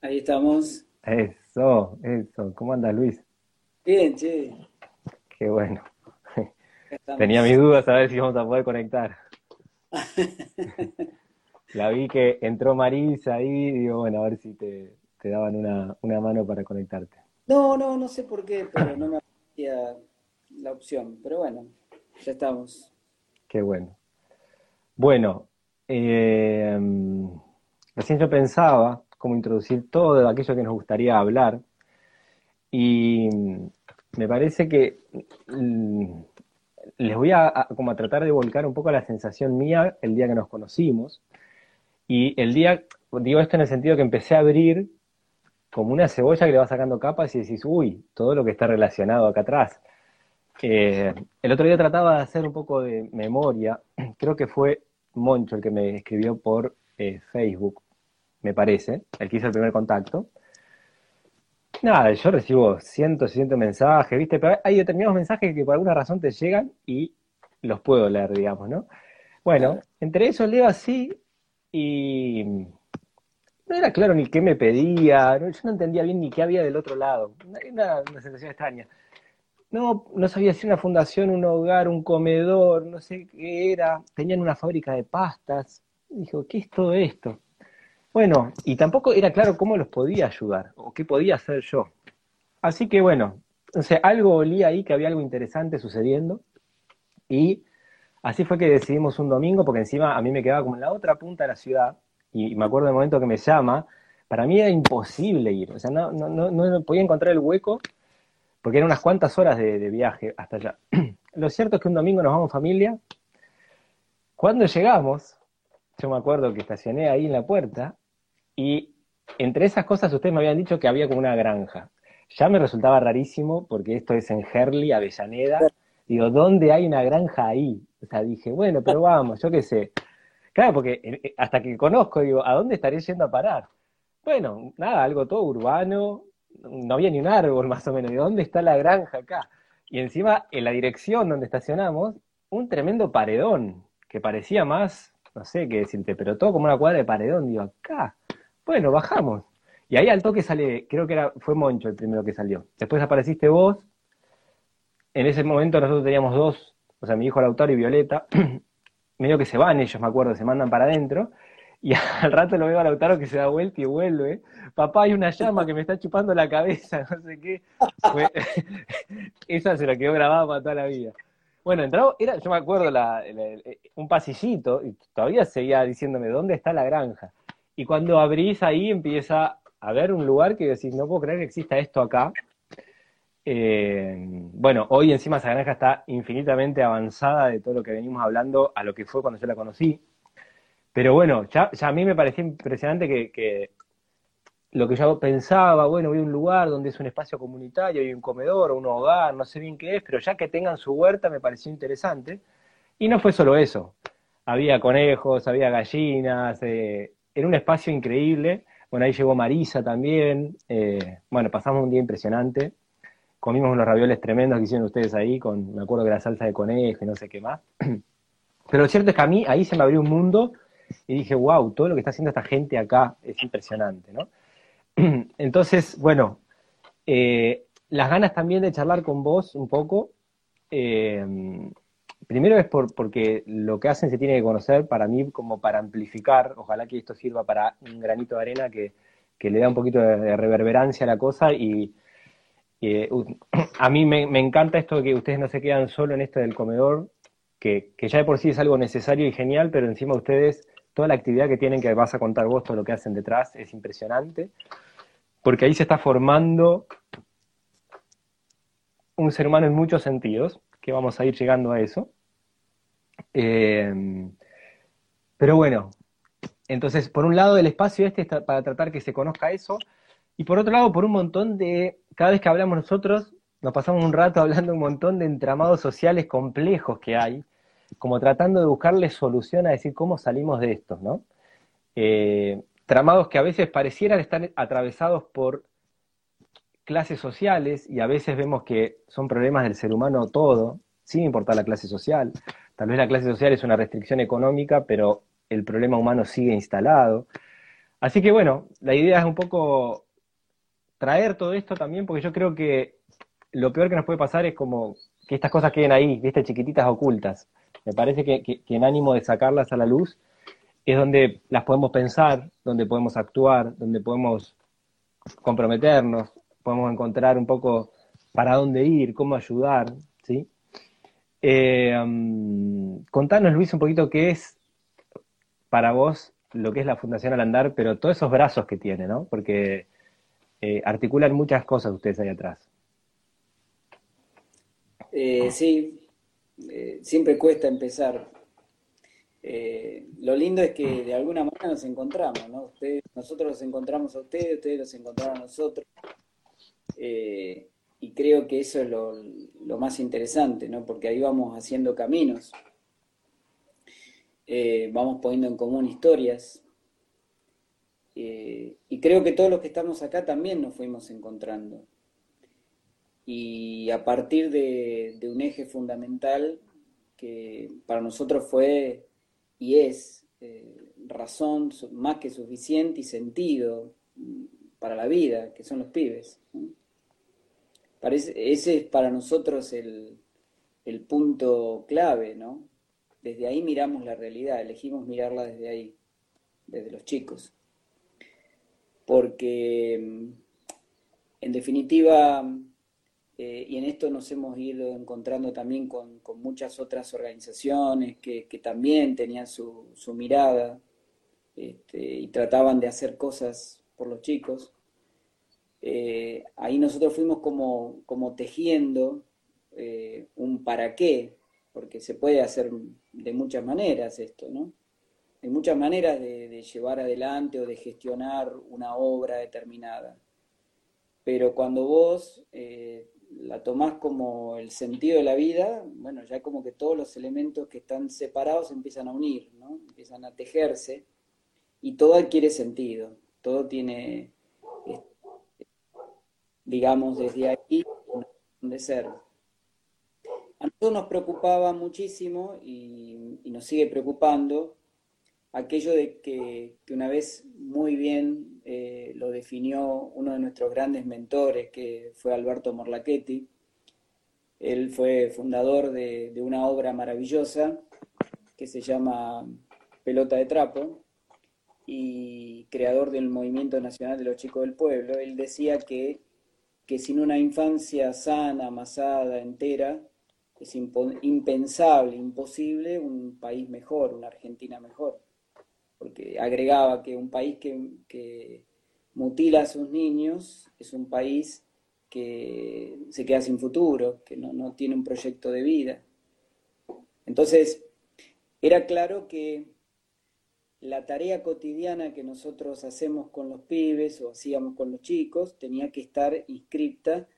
Ahí estamos. Eso, eso. ¿Cómo anda Luis? Bien, che. Qué bueno. Tenía mis dudas a ver si vamos a poder conectar. La vi que entró Marisa ahí y digo, bueno, a ver si te, daban una, una, mano para conectarte. No, no, no sé por qué, pero no me aparecía la opción. Pero bueno, ya estamos. Qué bueno. Bueno, eh, recién yo pensaba cómo introducir todo aquello que nos gustaría hablar. Y me parece que mm, les voy a, como a tratar de volcar un poco la sensación mía el día que nos conocimos. Y el día, digo esto en el sentido que empecé a abrir como una cebolla que le va sacando capas y decís, uy, todo lo que está relacionado acá atrás. Eh, el otro día trataba de hacer un poco de memoria, creo que fue Moncho el que me escribió por eh, Facebook, me parece, el que hizo el primer contacto. Nada, yo recibo cientos y cientos mensajes, ¿viste? Pero hay determinados mensajes que por alguna razón te llegan y los puedo leer, digamos, ¿no? Bueno, entre esos leo así y no era claro ni qué me pedía, yo no entendía bien ni qué había del otro lado. Una, una sensación extraña. No, no sabía si una fundación, un hogar, un comedor, no sé qué era. Tenían una fábrica de pastas. Dijo, ¿qué es todo esto? Bueno, y tampoco era claro cómo los podía ayudar o qué podía hacer yo. Así que bueno, o algo olía ahí que había algo interesante sucediendo. Y así fue que decidimos un domingo, porque encima a mí me quedaba como en la otra punta de la ciudad. Y me acuerdo del momento que me llama. Para mí era imposible ir. O sea, no, no, no, no podía encontrar el hueco porque eran unas cuantas horas de, viaje hasta allá. Lo cierto es que un domingo nos vamos familia. Cuando llegamos, yo me acuerdo que estacioné ahí en la puerta y entre esas cosas ustedes me habían dicho que había como una granja. Ya me resultaba rarísimo porque esto es en Herley, Avellaneda. Digo, ¿dónde hay una granja ahí? O sea, dije, bueno, pero vamos, yo qué sé. Claro, porque eh, eh, hasta que conozco, digo, ¿a dónde estaré yendo a parar? Bueno, nada, algo todo urbano, no había ni un árbol más o menos, ¿de dónde está la granja acá? Y encima, en la dirección donde estacionamos, un tremendo paredón, que parecía más, no sé qué decirte, pero todo como una cuadra de paredón, digo, acá. Bueno, bajamos. Y ahí al toque sale, creo que era, fue Moncho el primero que salió. Después apareciste vos. En ese momento nosotros teníamos dos, o sea, mi hijo Lautaro y Violeta. Medio que se van ellos, me acuerdo, se mandan para adentro. Y al rato lo veo a Lautaro que se da vuelta y vuelve. Papá, hay una llama que me está chupando la cabeza, no sé qué. esa se la quedó grabada para toda la vida. Bueno, entró, era, yo me acuerdo, un pasillito, y todavía seguía diciéndome, ¿dónde está la granja? Y cuando abrís ahí empieza a ver un lugar que decís, no puedo creer que exista esto acá. Eh, bueno, hoy encima esa granja está infinitamente avanzada de todo lo que venimos hablando a lo que fue cuando yo la conocí. Pero bueno, ya, a mí me parecía impresionante que, lo que yo pensaba, bueno, voy a un lugar donde es un espacio comunitario, hay un comedor, un hogar, no sé bien qué es, pero ya que tengan su huerta me pareció interesante. Y no fue solo eso. Había conejos, había gallinas, eh, era un espacio increíble. Bueno, ahí llegó Marisa también. Eh, bueno, pasamos un día impresionante. Comimos unos ravioles tremendos que hicieron ustedes ahí, con, me acuerdo que la salsa de conejo y no sé qué más. Pero lo cierto es que a mí ahí se me abrió un mundo y dije, wow, todo lo que está haciendo esta gente acá es impresionante, ¿no? Entonces, bueno, eh, las ganas también de charlar con vos un poco. Eh, primero es por, porque lo que hacen se tiene que conocer para mí como para amplificar, ojalá que esto sirva para un granito de arena que, le da un poquito de, reverberancia a la cosa y eh, a mí me, me, encanta esto de que ustedes no se quedan solo en esto del comedor, que, que, ya de por sí es algo necesario y genial, pero encima ustedes toda la actividad que tienen, que vas a contar vos, todo lo que hacen detrás, es impresionante, porque ahí se está formando un ser humano en muchos sentidos, que vamos a ir llegando a eso. Eh, pero bueno, entonces, por un lado, el espacio este para tratar que se conozca eso, y por otro lado, por un montón de, cada vez que hablamos nosotros, nos pasamos un rato hablando un montón de entramados sociales complejos que hay, como tratando de buscarle solución a decir cómo salimos de esto, ¿no? Eh, tramados que a veces parecieran estar atravesados por clases sociales y a veces vemos que son problemas del ser humano todo, sin importar la clase social. Tal vez la clase social es una restricción económica, pero el problema humano sigue instalado. Así que bueno, la idea es un poco traer todo esto también, porque yo creo que lo peor que nos puede pasar es como que estas cosas queden ahí, viste, chiquititas ocultas. Me parece que, que, en ánimo de sacarlas a la luz es donde las podemos pensar, donde podemos actuar, donde podemos comprometernos, podemos encontrar un poco para dónde ir, cómo ayudar, ¿sí? Eh, contanos, Luis, un poquito qué es para vos lo que es la Fundación Al Andar, pero todos esos brazos que tiene, ¿no? Porque eh, articulan muchas cosas ustedes ahí atrás. Eh, sí, siempre cuesta empezar. lo lindo es que de alguna manera nos encontramos, ¿no? nosotros los encontramos a ustedes, ustedes los encontraron a nosotros y creo que eso es lo, más interesante, ¿no? Porque ahí vamos haciendo caminos, eh, vamos poniendo en común historias, eh, y creo que todos los que estamos acá también nos fuimos encontrando. Y a partir de, un eje fundamental que para nosotros fue y es eh, razón más que suficiente y sentido para la vida, que son los pibes ese es para nosotros el, punto clave, ¿no? Desde ahí miramos la realidad, elegimos mirarla desde ahí, desde los chicos. Porque, mm, en definitiva, eh, y en esto nos hemos ido encontrando también con, muchas otras organizaciones que, también tenían su, mirada este, y trataban de hacer cosas por los chicos. Eh, ahí nosotros fuimos como, como tejiendo eh, un para qué, porque se puede hacer de muchas maneras esto, ¿no? Hay muchas maneras de, llevar adelante o de gestionar una obra determinada. Pero cuando vos eh, la tomás como el sentido de la vida, bueno, ya como que todos los elementos que están separados empiezan a unir, ¿no? Empiezan a tejerse y todo adquiere sentido, todo tiene digamos, desde ahí, de ser. A nosotros nos preocupaba muchísimo y, nos sigue preocupando aquello de que, una vez muy bien eh, lo definió uno de nuestros grandes mentores, que fue Alberto Morlachetti. Él fue fundador de una obra maravillosa que se llama Pelota de Trapo y creador del Movimiento Nacional de los Chicos del Pueblo. Él decía que que sin una infancia sana, amasada, entera, es impensable, imposible un país mejor, una Argentina mejor. Porque agregaba que un país que, mutila a sus niños es un país que se queda sin futuro, que no, no tiene un proyecto de vida. Entonces, era claro que la tarea cotidiana que nosotros hacemos con los pibes o hacíamos con los chicos tenía que estar inscripta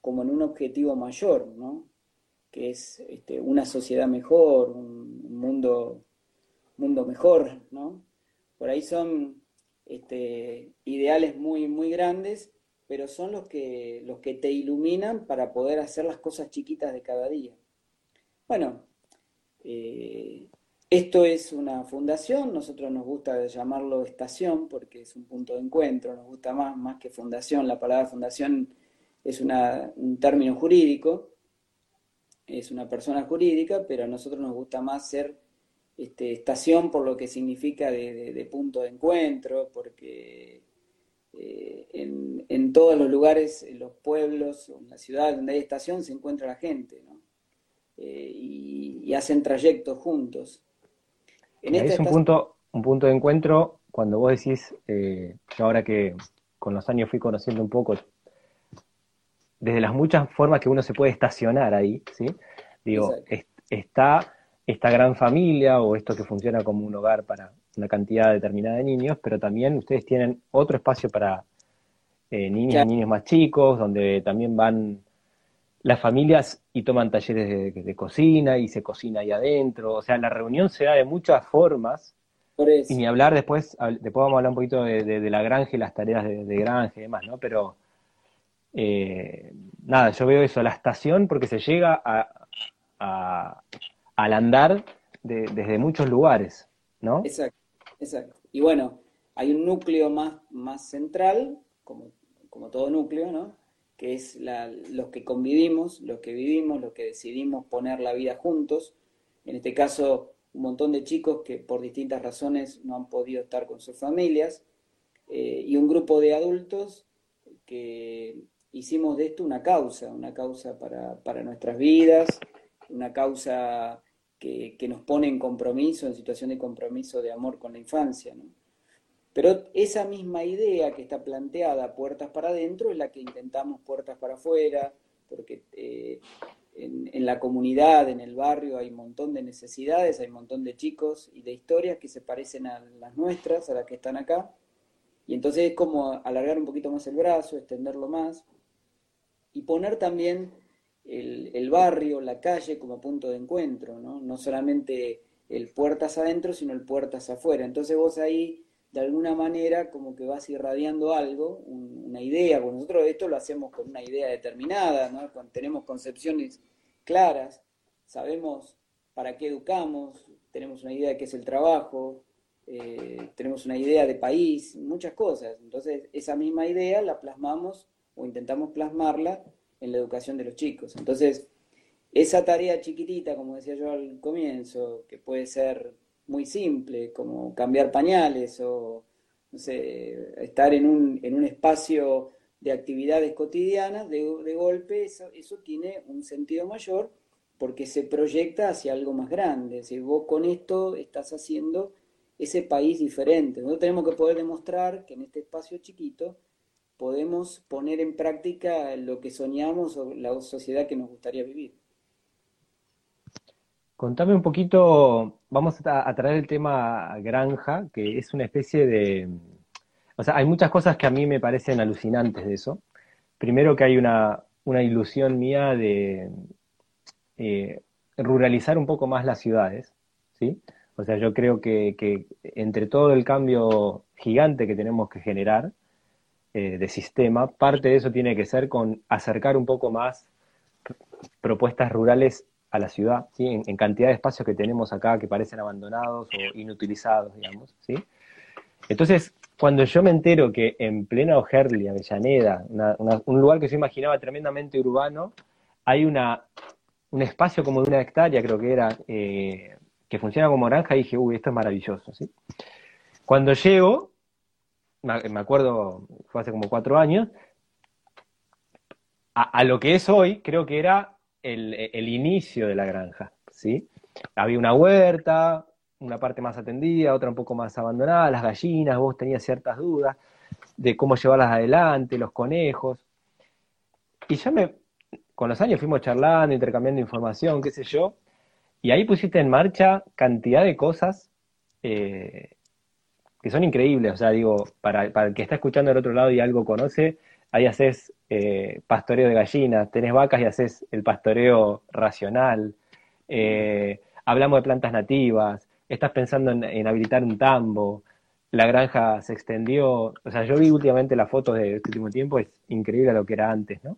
como en un objetivo mayor, ¿no? que es este, una sociedad mejor, un mundo, mundo mejor, ¿no? Por ahí son este, ideales muy, muy grandes, pero son los que, los que te iluminan para poder hacer las cosas chiquitas de cada día. Bueno, eh, esto es una fundación, nosotros nos gusta llamarlo estación porque es un punto de encuentro, nos gusta más, más que fundación, la palabra fundación es un término jurídico, es una persona jurídica, pero a nosotros nos gusta más ser este, estación por lo que significa de, punto de encuentro, porque eh, en, todos los lugares, en los pueblos, en la ciudad donde hay estación, se encuentra la gente. Eh, y hacen trayectos juntos es un punto, un punto de encuentro cuando vos decís, eh, ahora que con los años fui conociendo un poco, desde las muchas formas que uno se puede estacionar ahí, ¿sí? Digo, está esta gran familia o esto que funciona como un hogar para una cantidad determinada de niños, pero también ustedes tienen otro espacio para eh, niños y niños más chicos, donde también van las familias y toman talleres de, cocina y se cocina ahí adentro. O sea, la reunión se da de muchas formas. Y ni hablar después, después vamos a hablar un poquito de, la granja y las tareas de, granja y demás, ¿no? Pero eh, nada, yo veo eso, la estación, porque se llega a, al andar desde muchos lugares, ¿no? Exacto, exacto. Y bueno, hay un núcleo más, más central, como, como todo núcleo, ¿no? Que es los que convivimos, los que vivimos, los que decidimos poner la vida juntos. En este caso, un montón de chicos que por distintas razones no han podido estar con sus familias, eh, y un grupo de adultos que hicimos de esto una causa, una causa para, nuestras vidas, una causa que, nos pone en compromiso, en situación de compromiso de amor con la infancia. Pero esa misma idea que está planteada, puertas para adentro, es la que intentamos puertas para afuera, porque eh, en, la comunidad, en el barrio, hay un montón de necesidades, hay un montón de chicos y de historias que se parecen a las nuestras, a las que están acá. Y entonces es como alargar un poquito más el brazo, extenderlo más y poner también el, barrio, la calle como punto de encuentro, ¿no? No solamente el puertas adentro, sino el puertas afuera. Entonces vos ahí, de alguna manera, como que vas irradiando algo, una idea, porque nosotros esto lo hacemos con una idea determinada, ¿no? tenemos concepciones claras, sabemos para qué educamos, tenemos una idea de qué es el trabajo, eh, tenemos una idea de país, muchas cosas. Entonces, esa misma idea la plasmamos o intentamos plasmarla en la educación de los chicos. Entonces, esa tarea chiquitita, como decía yo al comienzo, que puede ser muy simple, como cambiar pañales o, no sé, estar en un, en un espacio de actividades cotidianas, de, de golpe, eso, eso, tiene un sentido mayor porque se proyecta hacia algo más grande. Decir, vos con esto estás haciendo ese país diferente. Nosotros tenemos que poder demostrar que en este espacio chiquito podemos poner en práctica lo que soñamos o la sociedad que nos gustaría vivir. Contame un poquito, vamos a, traer el tema granja, que es una especie de... O sea, hay muchas cosas que a mí me parecen alucinantes de eso. Primero que hay una, ilusión mía de eh, ruralizar un poco más las ciudades, ¿sí? O sea, yo creo que, que, entre todo el cambio gigante que tenemos que generar, eh, de sistema, parte de eso tiene que ser con acercar un poco más propuestas rurales a la ciudad, ¿sí? en, cantidad de espacios que tenemos acá que parecen abandonados o inutilizados, digamos. ¿sí? Entonces, cuando yo me entero que en plena Ojerli, Avellaneda, un lugar que yo imaginaba tremendamente urbano, hay una, un espacio como de una hectárea, creo que era, eh, que funciona como granja, dije, uy, esto es maravilloso. ¿sí? Cuando llego, me acuerdo, fue hace como cuatro años, a, lo que es hoy, creo que era el, inicio de la granja, ¿sí? Había una huerta, una parte más atendida, otra un poco más abandonada, las gallinas, vos tenías ciertas dudas de cómo llevarlas adelante, los conejos. Y ya me, con los años fuimos charlando, intercambiando información, qué sé yo, y ahí pusiste en marcha cantidad de cosas eh, que son increíbles. O sea, digo, para, para el que está escuchando del otro lado y algo conoce, ahí haces eh, pastoreo de gallinas, tenés vacas y haces el pastoreo racional. Eh, hablamos de plantas nativas, estás pensando en, habilitar un tambo, la granja se extendió. O sea, yo vi últimamente las fotos de este último tiempo, es increíble lo que era antes, ¿no?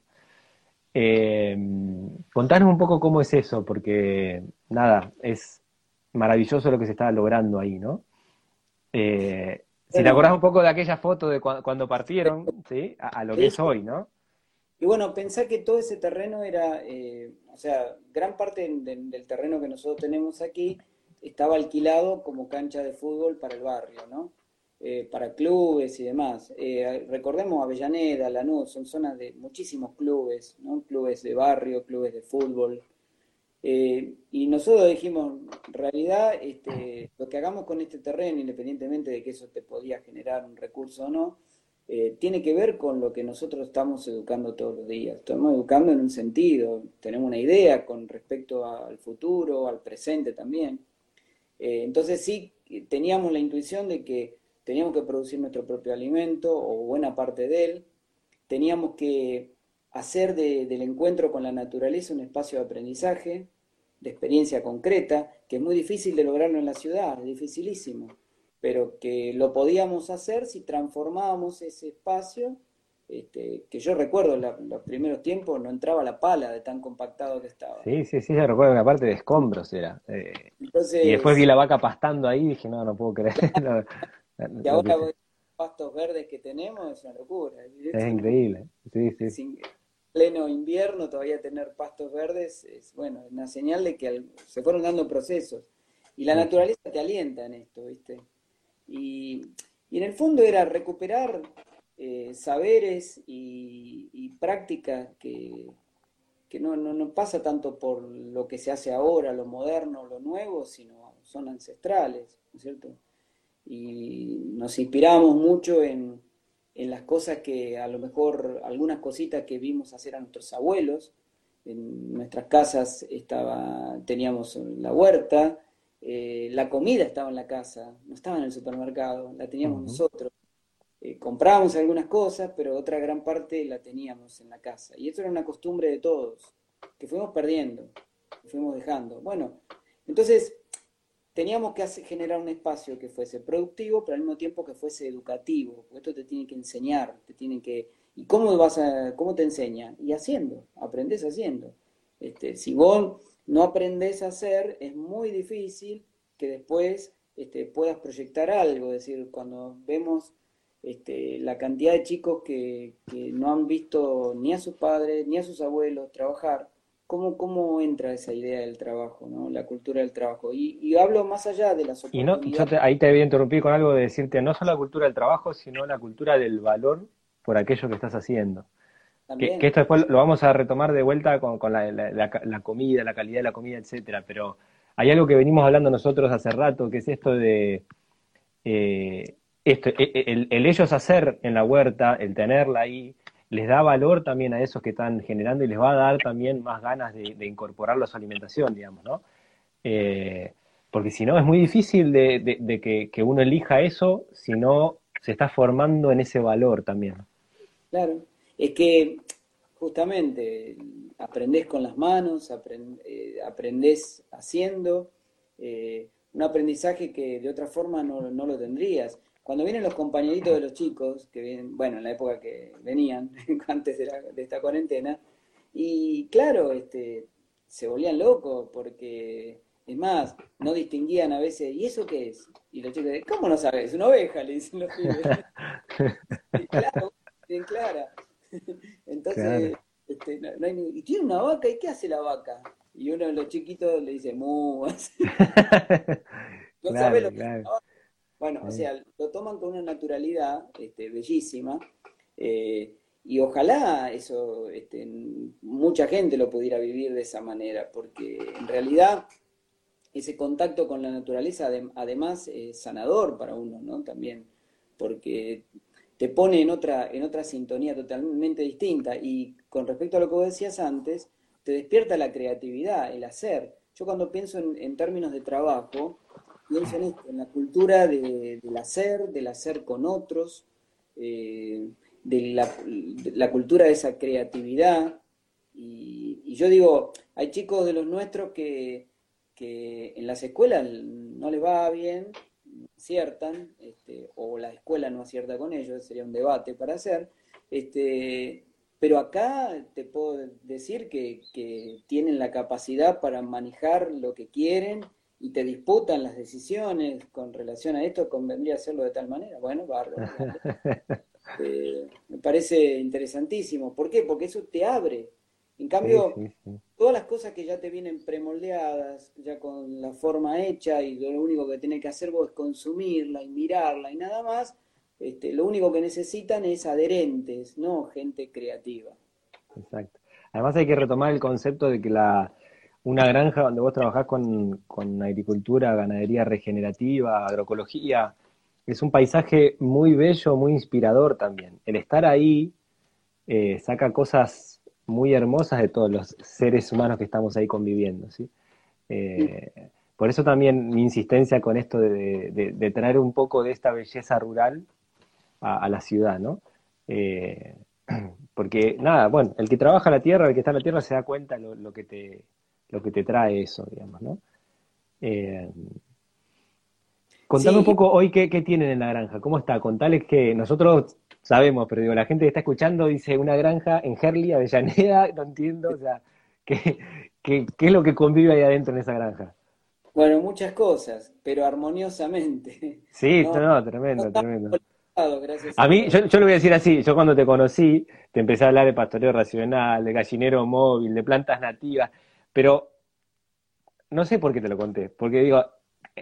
Eh, contanos un poco cómo es eso, porque nada, es maravilloso lo que se está logrando ahí, ¿no? Si te acordás un poco de aquella foto de cuando partieron, ¿sí? A, lo que es hoy, ¿no? Y bueno, pensá que todo ese terreno era, eh, o sea, gran parte del terreno que nosotros tenemos aquí estaba alquilado como cancha de fútbol para el barrio, ¿no? Eh, para clubes y demás. recordemos Avellaneda, Lanús, son zonas de muchísimos clubes, ¿no? Clubes de barrio, clubes de fútbol, eh, y nosotros dijimos, en realidad, este, lo que hagamos con este terreno, independientemente de que eso te podía generar un recurso o no, eh, tiene que ver con lo que nosotros estamos educando todos los días. Estamos educando en un sentido, tenemos una idea con respecto al futuro, al presente también. Eh, entonces sí, teníamos la intuición de que teníamos que producir nuestro propio alimento o buena parte de él, teníamos que hacer del encuentro con la naturaleza un espacio de aprendizaje, de experiencia concreta, que es muy difícil de lograrlo en la ciudad, es dificilísimo, pero que lo podíamos hacer si transformábamos ese espacio, este, que yo recuerdo en los primeros tiempos no entraba la pala de tan compactado que estaba. Sí, sí, sí, yo recuerdo una parte de escombros era. Eh, y después vi la vaca pastando ahí y dije, no, no puedo creer. y ahora pastos verdes que tenemos es una locura. Es, increíble, sí, sí. Pleno invierno todavía tener pastos verdes es, bueno, una señal de que se fueron dando procesos. Y la naturaleza te alienta en esto, ¿viste? Y, en el fondo era recuperar eh, saberes y, prácticas que, que no, no, no, pasa tanto por lo que se hace ahora, lo moderno, lo nuevo, sino son ancestrales, ¿no es cierto? Y nos inspiramos mucho en, en las cosas que a lo mejor, algunas cositas que vimos hacer a nuestros abuelos. En nuestras casas estaba, teníamos la huerta, eh, la comida estaba en la casa, no estaba en el supermercado, la teníamos nosotros. Eh, comprábamos algunas cosas, pero otra gran parte la teníamos en la casa. Y eso era una costumbre de todos, que fuimos perdiendo, que fuimos dejando. Bueno, entonces teníamos que generar un espacio que fuese productivo, pero al mismo tiempo que fuese educativo, porque esto te tiene que enseñar, te tienen que... ¿Y cómo, vas a, cómo te enseña? Y haciendo, aprendes haciendo. Este, si vos no aprendes a hacer, es muy difícil que después este, puedas proyectar algo. Es decir, cuando vemos este, la cantidad de chicos que, no han visto ni a sus padres ni a sus abuelos trabajar, ¿cómo, cómo entra esa idea del trabajo, ¿no? la cultura del trabajo? Y, hablo más allá de las oportunidades. Y no, ahí te voy a interrumpir con algo de decirte, no solo la cultura del trabajo, sino la cultura del valor por aquello que estás haciendo. Que, esto después lo vamos a retomar de vuelta con, la, comida, la calidad de la comida, etcétera. Pero hay algo que venimos hablando nosotros hace rato, que es esto de eh, esto, e, e, el, ellos hacer en la huerta, el tenerla ahí, les da valor también a esos que están generando y les va a dar también más ganas de, incorporarlo a su alimentación, digamos, ¿no? Eh, porque si no, es muy difícil de, que, uno elija eso si no se está formando en ese valor también. Claro, es que justamente aprendés con las manos, eh, aprendés haciendo, eh, un aprendizaje que de otra forma no, lo tendrías. Cuando vienen los compañeritos de los chicos, que vienen, bueno, en la época que venían, antes de, de esta cuarentena, y claro, este, se volvían locos porque, es más, no distinguían a veces, ¿y eso qué es? Y los chicos, ¿cómo no sabes? Una oveja, le dicen los pibes. y claro, bien clara. Entonces, este, y tiene una vaca, ¿y qué hace la vaca? Y uno de los chiquitos le dice, mu. no sabe lo que Bueno, o sea, lo toman con una naturalidad este, bellísima. Eh, y ojalá eso, este, mucha gente lo pudiera vivir de esa manera, porque en realidad ese contacto con la naturaleza además es sanador para uno, ¿no? También, porque te pone en otra, en otra sintonía totalmente distinta. Y con respecto a lo que vos decías antes, te despierta la creatividad, el hacer. Yo cuando pienso en, términos de trabajo, en la cultura del hacer, del hacer con otros, eh, de, la, cultura de esa creatividad. Y, yo digo, hay chicos de los nuestros que, que en las escuelas no les va bien, aciertan, este, o la escuela no acierta con ellos, sería un debate para hacer, este, pero acá te puedo decir que, tienen la capacidad para manejar lo que quieren y te disputan las decisiones con relación a esto, convendría hacerlo de tal manera. Bueno, bárbaro. Eh, me parece interesantísimo. ¿Por qué? Porque eso te abre. En cambio, todas las cosas que ya te vienen premoldeadas, ya con la forma hecha y lo único que tienes que hacer vos es consumirla y mirarla y nada más, este, lo único que necesitan es adherentes, no gente creativa. Exacto. Además hay que retomar el concepto de que la, una granja donde vos trabajás con, con agricultura, ganadería regenerativa, agroecología, es un paisaje muy bello, muy inspirador también. El estar ahí eh, saca cosas muy hermosas de todos los seres humanos que estamos ahí conviviendo, ¿sí? Eh, por eso también mi insistencia con esto de, traer un poco de esta belleza rural a, la ciudad, ¿no? Eh, porque, nada, bueno, el que trabaja la tierra, el que está en la tierra se da cuenta lo, lo que, te, lo que te trae eso, digamos, ¿no? Eh, contame un poco hoy qué, qué, tienen en la granja, cómo está, contales que nosotros sabemos, pero digo, la gente que está escuchando dice una granja en Herley, Avellaneda, no entiendo, o sea, ¿qué, qué, qué es lo que convive ahí adentro en esa granja? Bueno, muchas cosas, pero armoniosamente. Sí, no, tremendo, tremendo. gracias. A mí, yo, yo lo voy a decir así, yo cuando te conocí, te empecé a hablar de pastoreo racional, de gallinero móvil, de plantas nativas, pero no sé por qué te lo conté, porque digo,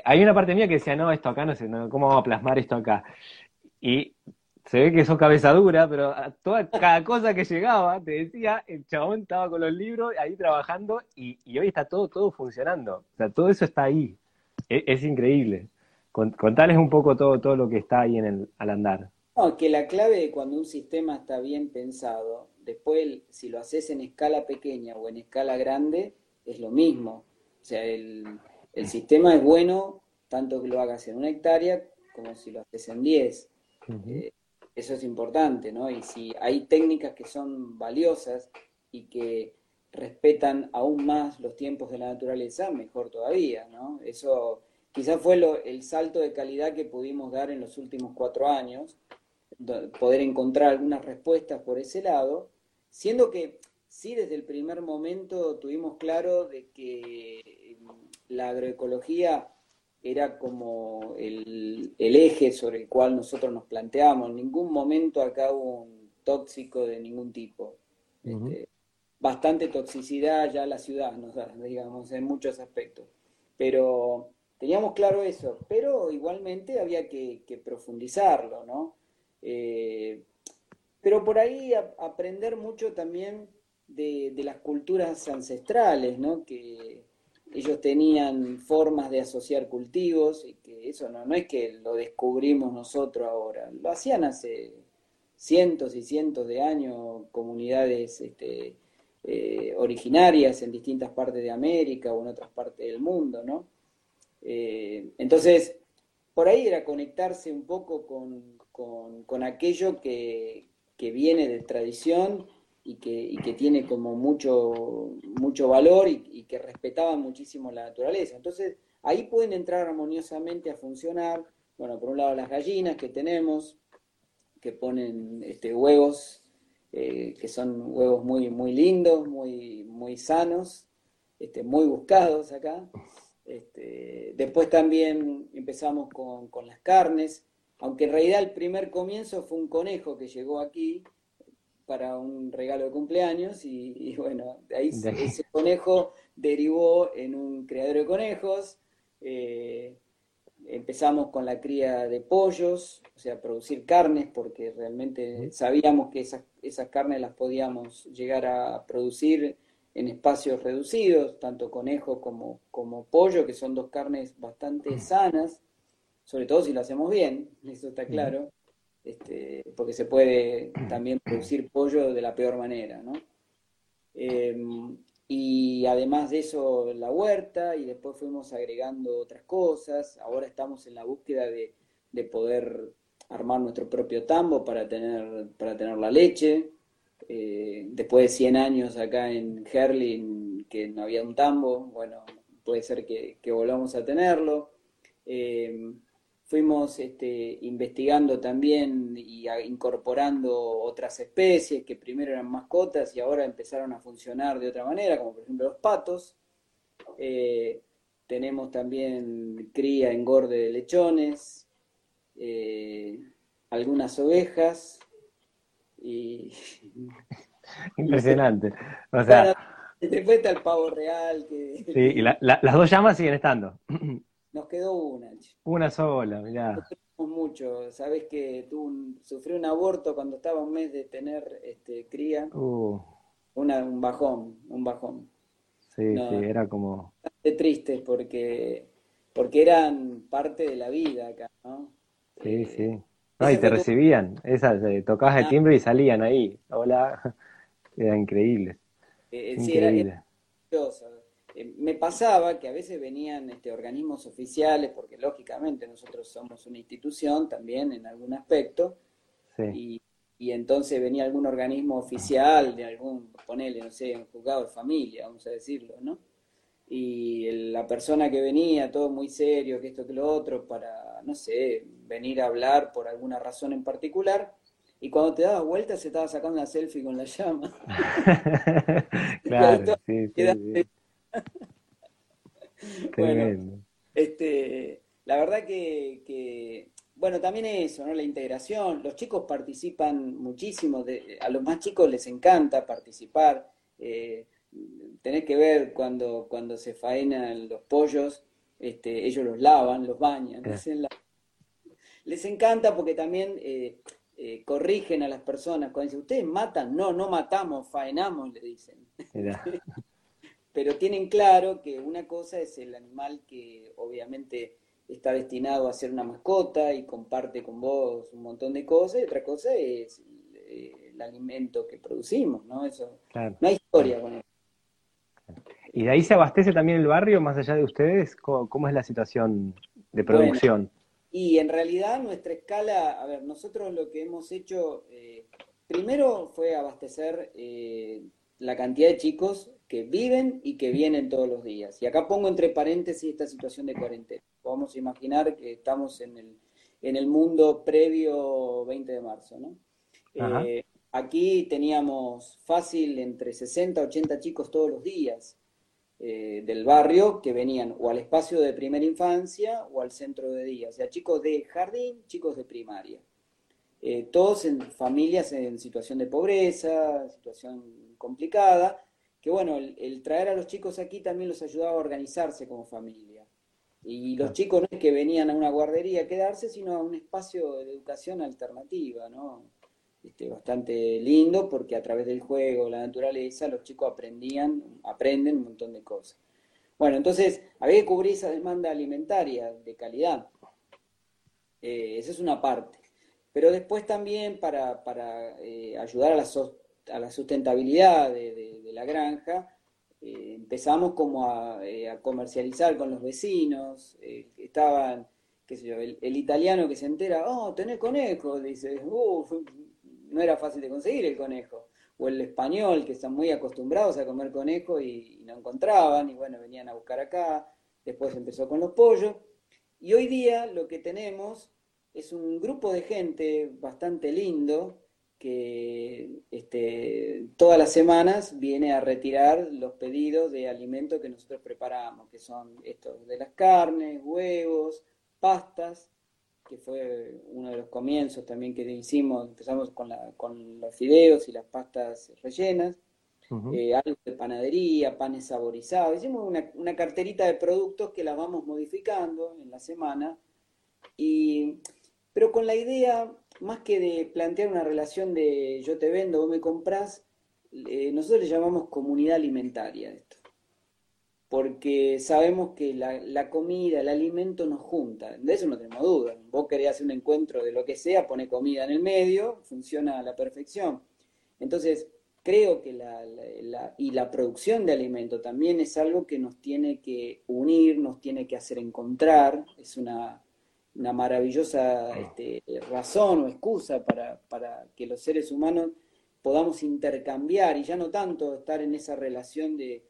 hay una parte mía que decía, no, esto acá no sé, ¿cómo vamos a plasmar esto acá? Y se ve que sos cabeza dura, pero toda, cada cosa que llegaba, te decía, el chabón estaba con los libros ahí trabajando y, hoy está todo, todo funcionando. O sea, todo eso está ahí. E, es, increíble. Contales un poco todo, todo lo que está ahí en el, al andar. No, que la clave de cuando un sistema está bien pensado, después si lo haces en escala pequeña o en escala grande, es lo mismo. O sea, el, el sistema es bueno tanto que lo hagas en una hectárea como si lo haces en 10. Eh, eso es importante, ¿no? Y si hay técnicas que son valiosas y que respetan aún más los tiempos de la naturaleza, mejor todavía, ¿no? Eso quizás fue lo, el salto de calidad que pudimos dar en los últimos cuatro años, poder encontrar algunas respuestas por ese lado, siendo que sí desde el primer momento tuvimos claro de que la agroecología era como el, eje sobre el cual nosotros nos planteamos. En ningún momento acá hubo un tóxico de ningún tipo. Este, bastante toxicidad ya la ciudad nos da, digamos, en muchos aspectos. Pero teníamos claro eso, pero igualmente había que, profundizarlo, ¿no? Eh, pero por ahí aprender mucho también de, las culturas ancestrales, ¿no? Que, ellos tenían formas de asociar cultivos y que eso no, no es que lo descubrimos nosotros ahora, lo hacían hace cientos y cientos de años comunidades este, eh, originarias en distintas partes de América o en otras partes del mundo, ¿no? Eh, entonces, por ahí era conectarse un poco con, aquello que, que viene de tradición y que, tiene como mucho, mucho valor y, que respetaba muchísimo la naturaleza. Entonces, ahí pueden entrar armoniosamente a funcionar, bueno, por un lado las gallinas que tenemos, que ponen este, huevos, eh, que son huevos muy, muy lindos, muy, muy sanos, este, muy buscados acá. Este, después también empezamos con, con las carnes, aunque en realidad el primer comienzo fue un conejo que llegó aquí, para un regalo de cumpleaños y, bueno, ahí ese conejo derivó en un criadero de conejos. Eh, empezamos con la cría de pollos, o sea, producir carnes, porque realmente sabíamos que esas, esas carnes las podíamos llegar a producir en espacios reducidos, tanto conejo como, como pollo, que son dos carnes bastante sanas, sobre todo si lo hacemos bien, eso está claro este, porque se puede también producir pollo de la peor manera, ¿no? Em, y además de eso, la huerta, y después fuimos agregando otras cosas. Ahora estamos en la búsqueda de, poder armar nuestro propio tambo para tener, para tener la leche. Eh, después de 100 años acá en Herlin, que no había un tambo, bueno, puede ser que, volvamos a tenerlo. Eh, fuimos este, investigando también y incorporando otras especies que primero eran mascotas y ahora empezaron a funcionar de otra manera, como por ejemplo los patos. Eh, tenemos también cría, engorde de lechones, eh, algunas ovejas y... Impresionante. O sea... después está el pavo real. Que... Sí, y las dos llamas siguen estando. Nos quedó una. Una sola, mirá. mucho. Sabes que tú sufrí un aborto cuando estaba un mes de tener este, cría. Uh. Una, un bajón, un bajón. Sí, sí, era como. Bastante triste porque, porque eran parte de la vida acá, ¿no? Sí, eh, sí. No, y te recibían. Esas, eh, tocabas el ah. timbre y salían ahí. Hola. Era increíble. Eh, sí, increíble. Era, eh, me pasaba que a veces venían este, organismos oficiales, porque lógicamente nosotros somos una institución también en algún aspecto, y, entonces venía algún organismo oficial de algún, ponele, no sé, un juzgado de familia, vamos a decirlo, ¿no? Y la persona que venía, todo muy serio, que esto, que lo otro, para, no sé, venir a hablar por alguna razón en particular, y cuando te dabas vuelta se estaba sacando una selfie con la llama. claro, sí, sí, bueno, este, la verdad que, bueno, también eso, ¿no? La integración. Los chicos participan muchísimo, de, a los más chicos les encanta participar. Eh, tenés que ver cuando, cuando se faenan los pollos, este, ellos los lavan, los bañan. Les encanta porque también eh, eh, corrigen a las personas. Cuando dicen, ¿ustedes matan? No, no matamos, faenamos, le dicen. Pero tienen claro que una cosa es el animal que obviamente está destinado a ser una mascota y comparte con vos un montón de cosas, y otra cosa es el alimento que producimos, ¿no? Eso, No hay historia con eso. ¿Y de ahí se abastece también el barrio, más allá de ustedes? ¿Cómo, es la situación de producción? y en realidad nuestra escala, a ver, nosotros lo que hemos hecho, eh, primero fue abastecer eh, la cantidad de chicos que viven y que vienen todos los días. Y acá pongo entre paréntesis esta situación de cuarentena. A imaginar que estamos en el, en el mundo previo 20 de marzo, ¿no? Eh, aquí teníamos fácil entre 60 80 chicos todos los días eh, del barrio que venían o al espacio de primera infancia o al centro de día, o sea, chicos de jardín, chicos de primaria. Eh, todos en familias en situación de pobreza, situación complicada, que bueno, el, traer a los chicos aquí también los ayudaba a organizarse como familia. Y los chicos no es que venían a una guardería a quedarse, sino a un espacio de educación alternativa, ¿no? Este, bastante lindo porque a través del juego, la naturaleza, los chicos aprendían, aprenden un montón de cosas. Bueno, entonces había que cubrir esa demanda alimentaria de calidad. Eh, esa es una parte. Pero después también para, eh, ayudar a la, a la sustentabilidad de, la granja, eh, empezamos como eh, a, comercializar con los vecinos, eh, estaban, qué sé yo, el, italiano que se entera, oh, tenés conejo, dice, no era fácil de conseguir el conejo, o el español que están muy acostumbrados a comer conejo y, y no encontraban, y bueno, venían a buscar acá, después empezó con los pollos, y hoy día lo que tenemos es un grupo de gente bastante lindo, que este, todas las semanas viene a retirar los pedidos de alimentos que nosotros preparamos, que son estos de las carnes, huevos, pastas, que fue uno de los comienzos también que hicimos, empezamos con, la, con los fideos y las pastas rellenas, eh, algo de panadería, panes saborizados, hicimos una, una carterita de productos que las vamos modificando en la semana, y, pero con la idea más que de plantear una relación de yo te vendo, vos me compras, eh, nosotros le llamamos comunidad alimentaria esto. Porque sabemos que la, comida, el alimento nos junta. De eso no tenemos duda. Vos querés hacer un encuentro de lo que sea, pone comida en el medio, funciona a la perfección. Entonces, creo que la, la, y la producción de alimento también es algo que nos tiene que unir, nos tiene que hacer encontrar. Es una, una maravillosa este, razón o excusa para, para, que los seres humanos podamos intercambiar y ya no tanto estar en esa relación de,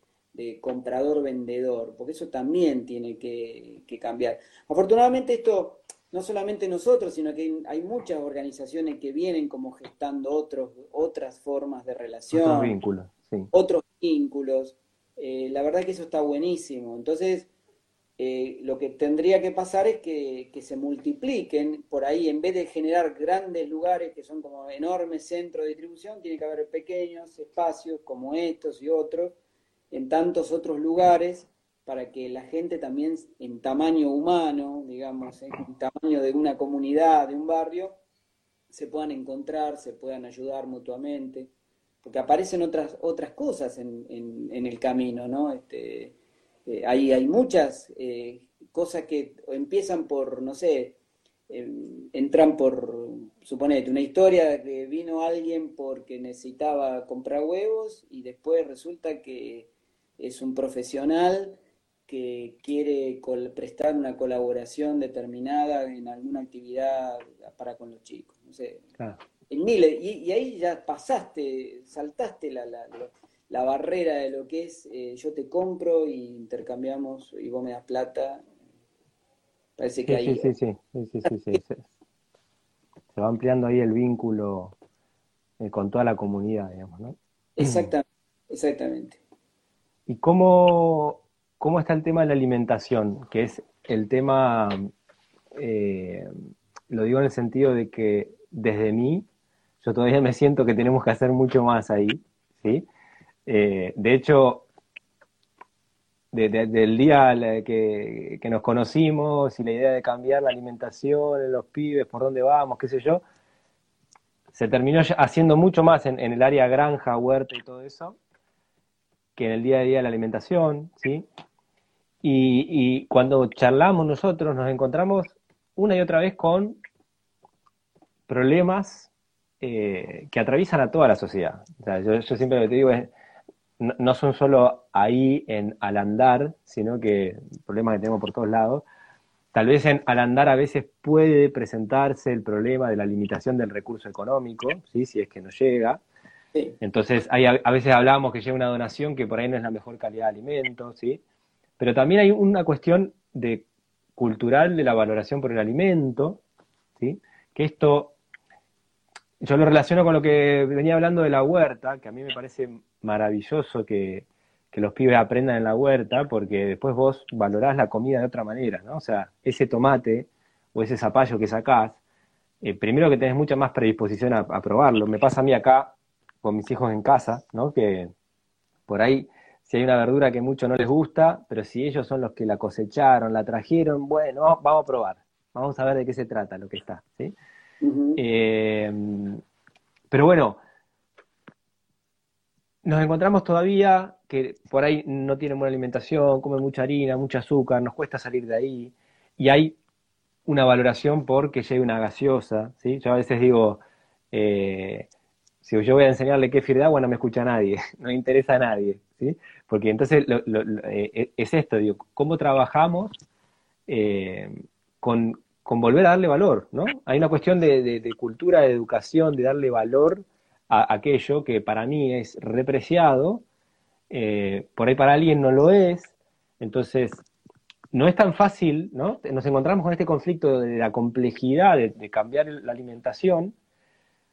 comprador-vendedor, porque eso también tiene que, cambiar. Afortunadamente esto, no solamente nosotros, sino que hay, muchas organizaciones que vienen como gestando otros, otras formas de relación. Otros vínculos, Otros vínculos. Eh, la verdad que eso está buenísimo. Entonces, eh, lo que tendría que pasar es que, se multipliquen por ahí, en vez de generar grandes lugares que son como enormes centros de distribución, tiene que haber pequeños espacios como estos y otros, en tantos otros lugares, para que la gente también en tamaño humano, digamos, en tamaño de una comunidad, de un barrio, se puedan encontrar, se puedan ayudar mutuamente, porque aparecen otras, otras cosas en, en el camino, ¿no? Este, eh, hay, muchas eh, cosas que empiezan por, no sé, em, entran por, suponete, una historia de que vino alguien porque necesitaba comprar huevos y después resulta que es un profesional que quiere prestar una colaboración determinada en alguna actividad para con los chicos. No sé. En y, ahí ya pasaste, saltaste la, la, la barrera de lo que es eh, yo te compro y intercambiamos y vos me das plata. Parece que ahí... Sí, sí, sí, sí, sí, Se va ampliando ahí el vínculo eh, con toda la comunidad, digamos, ¿no? Exactamente, exactamente. ¿Y cómo, cómo está el tema de la alimentación? Que es el tema, eh, lo digo en el sentido de que desde mí, yo todavía me siento que tenemos que hacer mucho más ahí, ¿sí? Eh, de hecho, del día que, nos conocimos y la idea de cambiar la alimentación en los pibes, por dónde vamos, qué sé yo, se terminó haciendo mucho más en, el área granja, huerta y todo eso, que en el día a día de la alimentación, ¿sí? Y, cuando charlamos nosotros nos encontramos una y otra vez con problemas eh, que atraviesan a toda la sociedad. O sea, yo, yo siempre lo que te digo es, no, son solo ahí en al andar, sino que problemas que tenemos por todos lados. Tal vez en al andar a veces puede presentarse el problema de la limitación del recurso económico, ¿sí? si es que no llega. Entonces, hay, a, veces hablábamos que llega una donación que por ahí no es la mejor calidad de alimentos, ¿sí? Pero también hay una cuestión de cultural de la valoración por el alimento, ¿sí? Que esto yo lo relaciono con lo que venía hablando de la huerta, que a mí me parece maravilloso que, los pibes aprendan en la huerta, porque después vos valorás la comida de otra manera, ¿no? O sea, ese tomate o ese zapallo que sacás, eh, primero que tenés mucha más predisposición a, probarlo. Me pasa a mí acá con mis hijos en casa, ¿no? Que por ahí, si hay una verdura que mucho no les gusta, pero si ellos son los que la cosecharon, la trajeron, bueno, vamos a probar, vamos a ver de qué se trata lo que está, ¿sí? Eh, pero bueno, nos encontramos todavía que por ahí no tienen buena alimentación, comen mucha harina, mucho azúcar, nos cuesta salir de ahí. Y hay una valoración por que llegue una gaseosa, ¿sí? Yo a veces digo, eh, si yo voy a enseñarle qué de agua, no me escucha nadie, no interesa a nadie, ¿sí? Porque entonces eh, es esto, digo, cómo trabajamos con, con volver a darle valor, ¿no? Hay una cuestión de, cultura, de educación, de darle valor a aquello que para mí es repreciado, eh, por ahí para alguien no lo es, entonces no es tan fácil, ¿no? Nos encontramos con este conflicto de la complejidad de, cambiar la alimentación,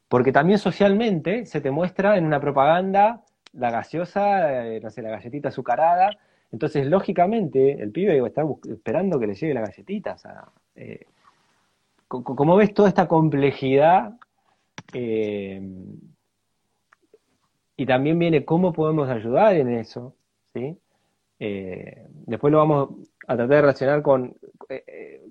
porque también socialmente se te muestra en una propaganda la gaseosa, eh, no sé, la galletita azucarada, entonces lógicamente el pibe está esperando que le llegue la galletita, o sea, eh, ¿Cómo ves toda esta complejidad? Eh, y también viene cómo podemos ayudar en eso, ¿sí? Eh, después lo vamos a tratar de relacionar con eh,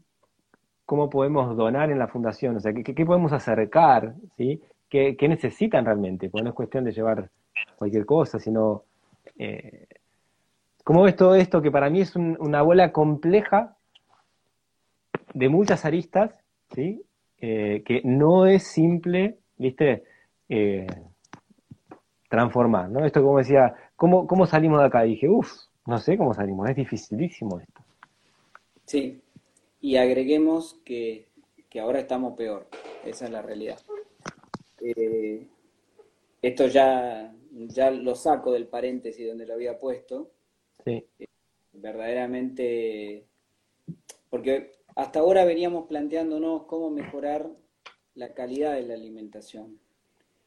cómo podemos donar en la fundación, o sea, qué, podemos acercar, ¿sí? ¿Qué, necesitan realmente? Porque no es cuestión de llevar cualquier cosa, sino... ¿Cómo ves todo esto que para mí es una bola compleja de muchas aristas ¿sí? Eh, que no es simple, ¿viste? Eh, transformar, ¿no? Esto como decía, ¿cómo, ¿cómo salimos de acá? Y dije, uff, no sé cómo salimos, es dificilísimo esto. Sí, y agreguemos que, ahora estamos peor, esa es la realidad. Eh, esto ya, ya lo saco del paréntesis donde lo había puesto. Sí. verdaderamente, porque hasta ahora veníamos planteándonos cómo mejorar la calidad de la alimentación.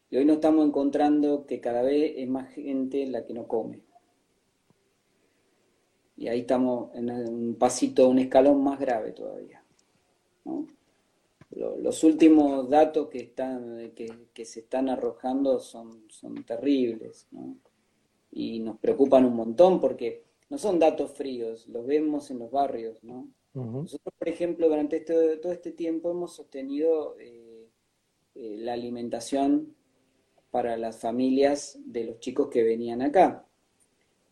Y hoy nos estamos encontrando que cada vez es más gente la que no come. Y ahí estamos en un pasito, un escalón más grave todavía. Los últimos datos que, están, que, se están arrojando son, son terribles. Y nos preocupan un montón porque no son datos fríos, los vemos en los barrios. ¿no? Nosotros, por ejemplo, durante este, todo este tiempo hemos sostenido eh, eh, la alimentación para las familias de los chicos que venían acá.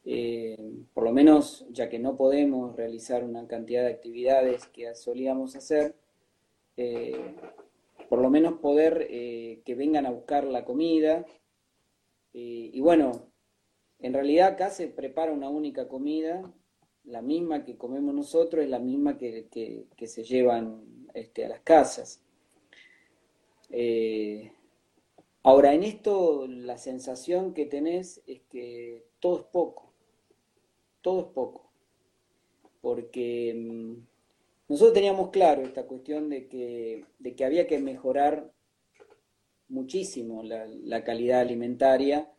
Eh, por lo menos, ya que no podemos realizar una cantidad de actividades que solíamos hacer, por lo menos poder que vengan a buscar la comida. y bueno, en realidad acá se prepara una única comida la misma que comemos nosotros es la misma que, se llevan este, a las casas. Eh, ahora, en esto la sensación que tenés es que todo es poco, todo es poco, porque mm, nosotros teníamos claro esta cuestión de que, de que había que mejorar muchísimo la calidad alimentaria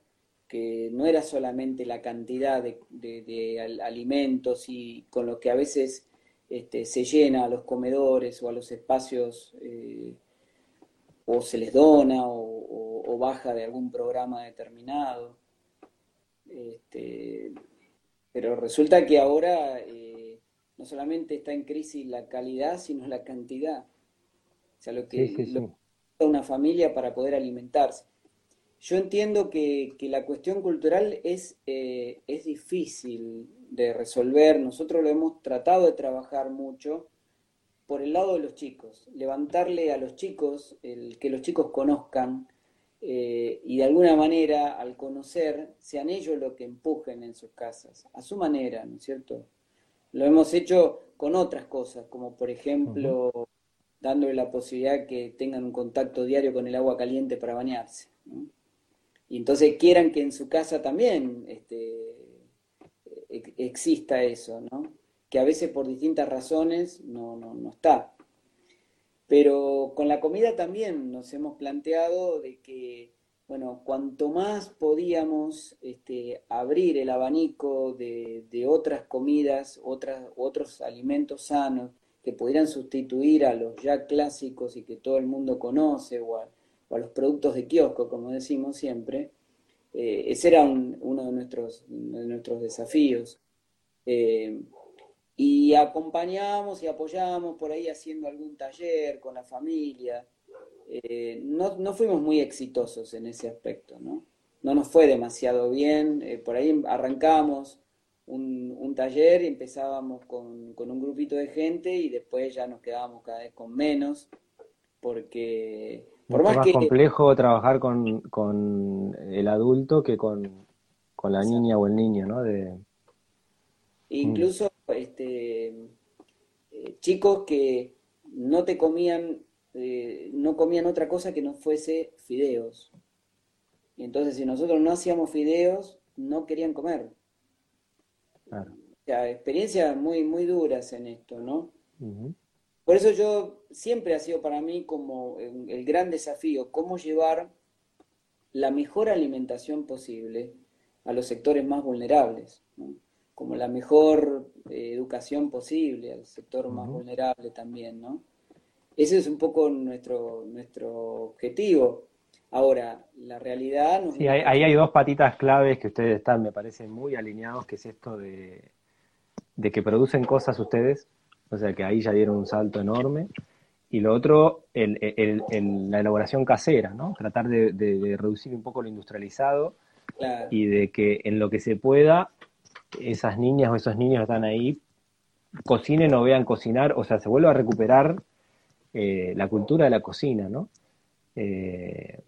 que no era solamente la cantidad de, alimentos y con lo que a veces este, se llena a los comedores o a los espacios eh, o se les dona o, baja de algún programa determinado. Este, pero resulta que ahora eh, no solamente está en crisis la calidad, sino la cantidad. O sea, lo que una familia para poder alimentarse. Yo entiendo que, la cuestión cultural es, eh, es difícil de resolver. Nosotros lo hemos tratado de trabajar mucho por el lado de los chicos, levantarle a los chicos, el, que los chicos conozcan eh, y de alguna manera al conocer sean ellos los que empujen en sus casas, a su manera, ¿no es cierto? Lo hemos hecho con otras cosas, como por ejemplo dándole la posibilidad que tengan un contacto diario con el agua caliente para bañarse. Y entonces quieran que en su casa también este, exista eso, ¿no? Que a veces por distintas razones no, no, no está. Pero con la comida también nos hemos planteado de que, bueno, cuanto más podíamos este, abrir el abanico de, de otras comidas, otras, otros alimentos sanos, que pudieran sustituir a los ya clásicos y que todo el mundo conoce, o a, los productos de kiosco, como decimos siempre, eh, ese era uno de nuestros, de nuestros desafíos. Eh, y acompañamos y apoyamos por ahí haciendo algún taller con la familia. Eh, no, no, fuimos muy exitosos en ese aspecto, ¿no? No nos fue demasiado bien. por ahí arrancamos un, taller y empezábamos con, un grupito de gente y después ya nos quedábamos cada vez con menos, porque por más, más complejo trabajar con, el adulto que con, la niña o el niño, ¿no? De... Incluso este, eh, chicos que no te comían, eh, no comían otra cosa que no fuese fideos. Y entonces si nosotros no hacíamos fideos, no querían comer. Claro. O sea, experiencias muy, muy duras en esto, ¿no? Por eso yo siempre ha sido para mí como el gran desafío, cómo llevar la mejor alimentación posible a los sectores más vulnerables, como la mejor eh, educación posible al sector más vulnerable también, ¿no? Ese es un poco nuestro, nuestro objetivo. Ahora, la realidad... sí, ahí hay dos patitas claves que ustedes están, me parecen muy alineados, que es esto de, que producen cosas ustedes, o sea que ahí ya dieron un salto enorme. Y lo otro, el, la elaboración casera, ¿no? Tratar de, reducir un poco lo industrializado y de que en lo que se pueda, esas niñas o esos niños que están ahí cocinen o vean cocinar, o sea, se vuelva a recuperar eh, la cultura de la cocina, ¿no? Eh,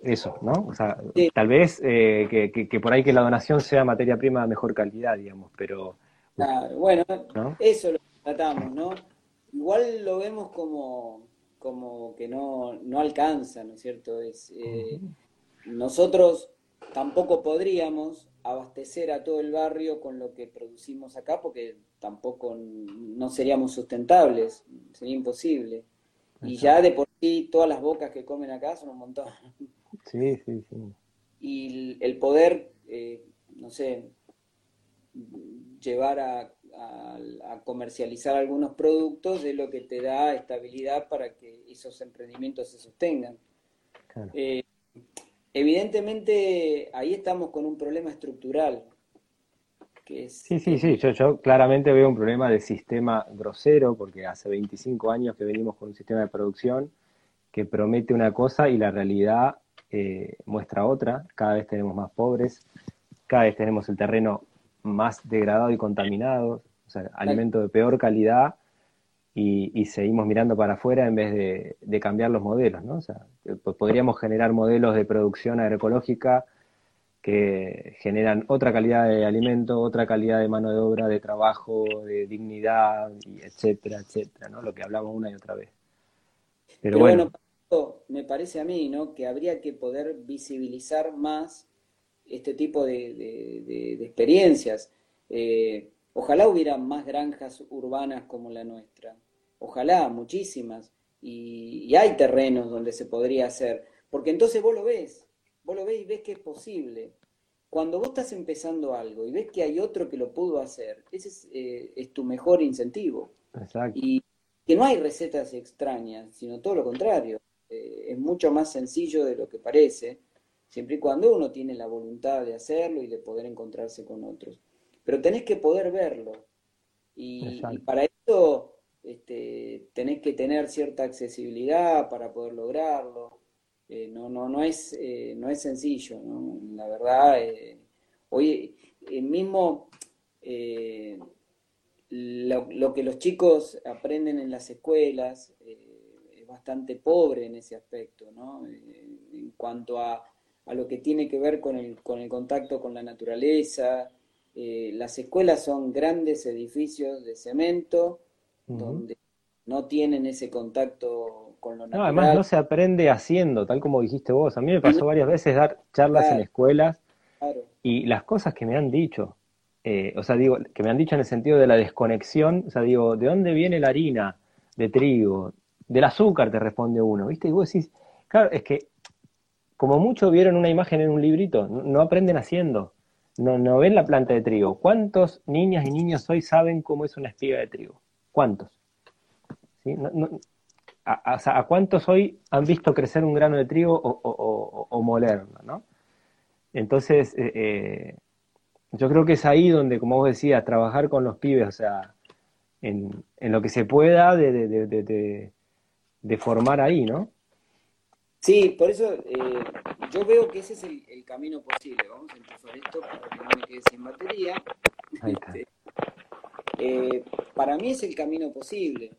eso, ¿no? O sea, tal vez eh, que, por ahí que la donación sea materia prima de mejor calidad, digamos, pero... bueno, eso lo tratamos, ¿no? Igual lo vemos como, como que no, no alcanza, ¿no es cierto? Es, eh, Nosotros tampoco podríamos abastecer a todo el barrio con lo que producimos acá porque tampoco no seríamos sustentables, sería imposible. Y ya de por sí todas las bocas que comen acá son un montón. Sí, sí, sí. Y el poder, eh, no sé, llevar a, comercializar algunos productos es lo que te da estabilidad para que esos emprendimientos se sostengan. Eh, evidentemente, ahí estamos con un problema estructural. Que sí, sí, sí, yo, yo claramente veo un problema de sistema grosero, porque hace 25 años que venimos con un sistema de producción que promete una cosa y la realidad eh, muestra otra, cada vez tenemos más pobres, cada vez tenemos el terreno más degradado y contaminado, o sea, alimento de peor calidad y, seguimos mirando para afuera en vez de, cambiar los modelos, ¿no? O sea, podríamos generar modelos de producción agroecológica que generan otra calidad de alimento, otra calidad de mano de obra, de trabajo, de dignidad, y etcétera, etcétera, ¿no? Lo que hablamos una y otra vez. Pero, bueno me parece a mí, ¿no? Que habría que poder visibilizar más este tipo de, experiencias. Eh, ojalá hubiera más granjas urbanas como la nuestra. Ojalá, muchísimas. Y, hay terrenos donde se podría hacer. Porque entonces vos lo ves, vos lo ves y ves que es posible. cuando vos estás empezando algo y ves que hay otro que lo pudo hacer, ese es, eh, tu mejor incentivo. Exacto. Y que no hay recetas extrañas, sino todo lo contrario. Eh, es mucho más sencillo de lo que parece, siempre y cuando uno tiene la voluntad de hacerlo y de poder encontrarse con otros. Pero tenés que poder verlo. Y, para eso este, tenés que tener cierta accesibilidad para poder lograrlo. Eh, no, no, no, es, eh, no es sencillo, ¿no? La verdad, eh, hoy el mismo lo, lo, que los chicos aprenden en las escuelas es bastante pobre en ese aspecto, ¿no? en cuanto a, a, lo que tiene que ver con el, con el contacto con la naturaleza. las escuelas son grandes edificios de cemento donde no tienen ese contacto no, además no se aprende haciendo, tal como dijiste vos. A mí me pasó varias veces dar charlas en escuelas y las cosas que me han dicho, eh, o sea, digo, que me han dicho en el sentido de la desconexión, o sea, digo, ¿de dónde viene la harina de trigo? Del azúcar, te responde uno, ¿viste? Y vos decís, claro, es que como mucho vieron una imagen en un librito, no, aprenden haciendo, no, no ven la planta de trigo. ¿Cuántos niñas y niños hoy saben cómo es una espiga de trigo? ¿Cuántos? ¿Sí? A, cuántos hoy han visto crecer un grano de trigo o, o, molerlo, ¿no? Entonces, eh, eh, yo creo que es ahí donde, como vos decías, trabajar con los pibes, o sea, en, lo que se pueda de, formar ahí, ¿no? Sí, por eso eh, yo veo que ese es el, camino posible. Vamos a empezar esto para que no me quede sin batería. Este, para mí es el camino posible.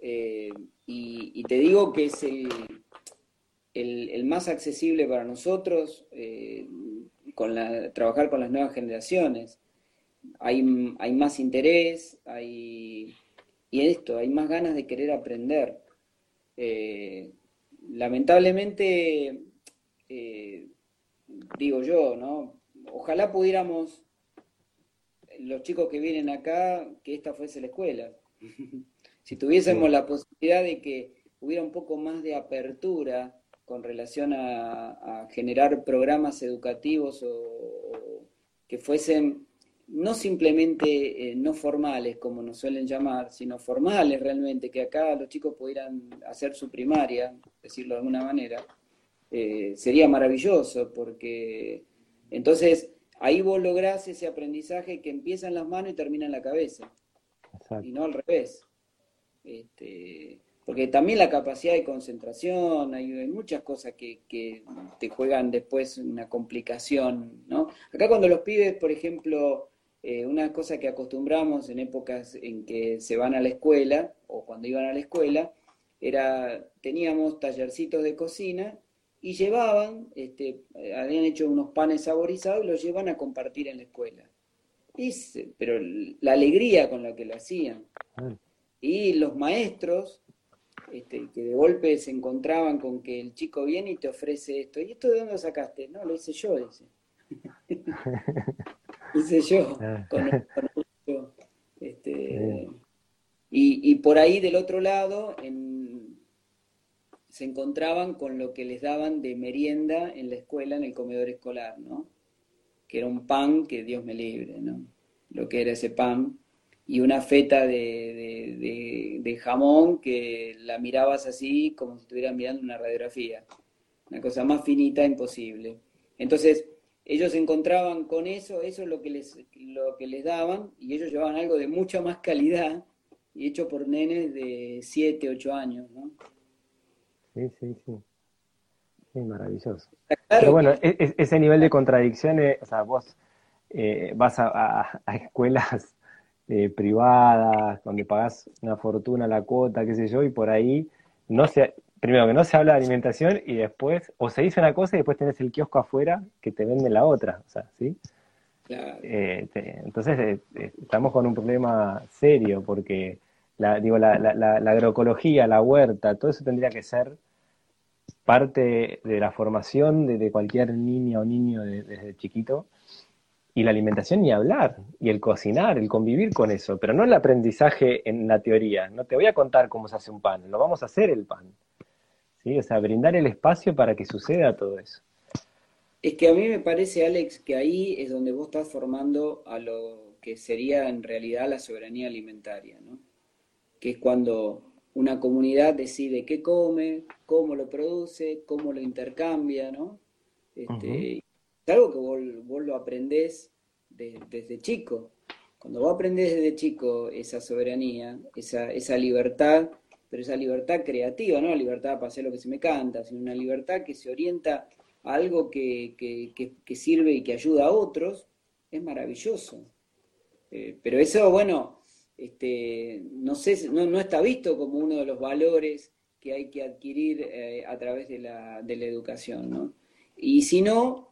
Eh, y, te digo que es el, el, más accesible para nosotros, eh, con la, trabajar con las nuevas generaciones. Hay, hay más interés, hay, y esto, hay más ganas de querer aprender. Eh, lamentablemente, digo yo, ¿no? Ojalá pudiéramos, los chicos que vienen acá, que esta fuese la escuela. Si tuviésemos la posibilidad de que hubiera un poco más de apertura con relación a, generar programas educativos o, que fuesen no simplemente eh, no formales, como nos suelen llamar, sino formales realmente, que acá los chicos pudieran hacer su primaria, decirlo de alguna manera, eh, sería maravilloso, porque entonces ahí vos lográs ese aprendizaje que empieza en las manos y termina en la cabeza, y no al revés. Este, porque también la capacidad de concentración, hay, muchas cosas que, te juegan después una complicación, ¿no? Acá cuando los pibes, por ejemplo, eh, una cosa que acostumbramos en épocas en que se van a la escuela, o cuando iban a la escuela, era, teníamos tallercitos de cocina y llevaban, este, habían hecho unos panes saborizados y los llevan a compartir en la escuela. pero la alegría con la que lo hacían. Y los maestros, este, que de golpe se encontraban con que el chico viene y te ofrece esto. ¿Y esto de dónde lo sacaste? No, lo hice yo, dice. yo. Ah. Con, este, y, y, por ahí del otro lado se encontraban con lo que les daban de merienda en la escuela, en el comedor escolar, ¿no? Que era un pan que Dios me libre, ¿no? Lo que era ese pan y una feta de, jamón que la mirabas así como si estuvieras mirando una radiografía. Una cosa más finita imposible. Entonces, ellos se encontraban con eso, eso es lo que les, lo que les daban, y ellos llevaban algo de mucha más calidad y hecho por nenes de 7, 8 años, ¿no? Sí, sí, sí. Sí, maravilloso. Pero bueno, e, e, ese nivel de contradicciones, o sea, vos eh, vas a escuelas eh, privadas, donde pagás una fortuna la cuota, qué sé yo, y por ahí no se, primero que no se habla de alimentación y después, o se dice una cosa y después tenés el kiosco afuera que te vende la otra, o sea, ¿sí? Eh, entonces eh, estamos con un problema serio porque la, digo, la, la, agroecología, la huerta, todo eso tendría que ser parte de la formación de, cualquier niña o niño desde chiquito y la alimentación ni hablar, y el cocinar, el convivir con eso, pero no el aprendizaje en la teoría. No te voy a contar cómo se hace un pan, lo vamos a hacer el pan. ¿Sí? O sea, brindar el espacio para que suceda todo eso. Es que a mí me parece, Alex, que ahí es donde vos estás formando a lo que sería en realidad la soberanía alimentaria, ¿no? Que es cuando una comunidad decide qué come, cómo lo produce, cómo lo intercambia, ¿no? Este, Es algo que vos, lo aprendés desde chico. Cuando vos aprendés desde chico esa soberanía, esa, esa libertad, pero esa libertad creativa, no la libertad para hacer lo que se me canta, sino una libertad que se orienta a algo que, que, sirve y que ayuda a otros, es maravilloso. Eh, pero eso, bueno, este, no, sé, no, no, está visto como uno de los valores que hay que adquirir eh, a través de la, de la educación, ¿no? Y si no,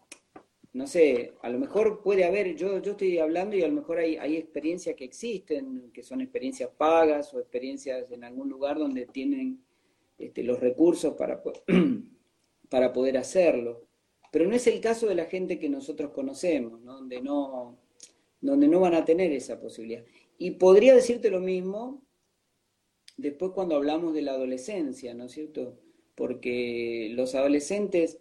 no sé, a lo mejor puede haber, yo, yo estoy hablando y a lo mejor hay, hay experiencias que existen, que son experiencias pagas o experiencias en algún lugar donde tienen este, los recursos para, para poder hacerlo. Pero no es el caso de la gente que nosotros conocemos, Donde, no, donde no van a tener esa posibilidad. Y podría decirte lo mismo después cuando hablamos de la adolescencia, ¿no es cierto? Porque los adolescentes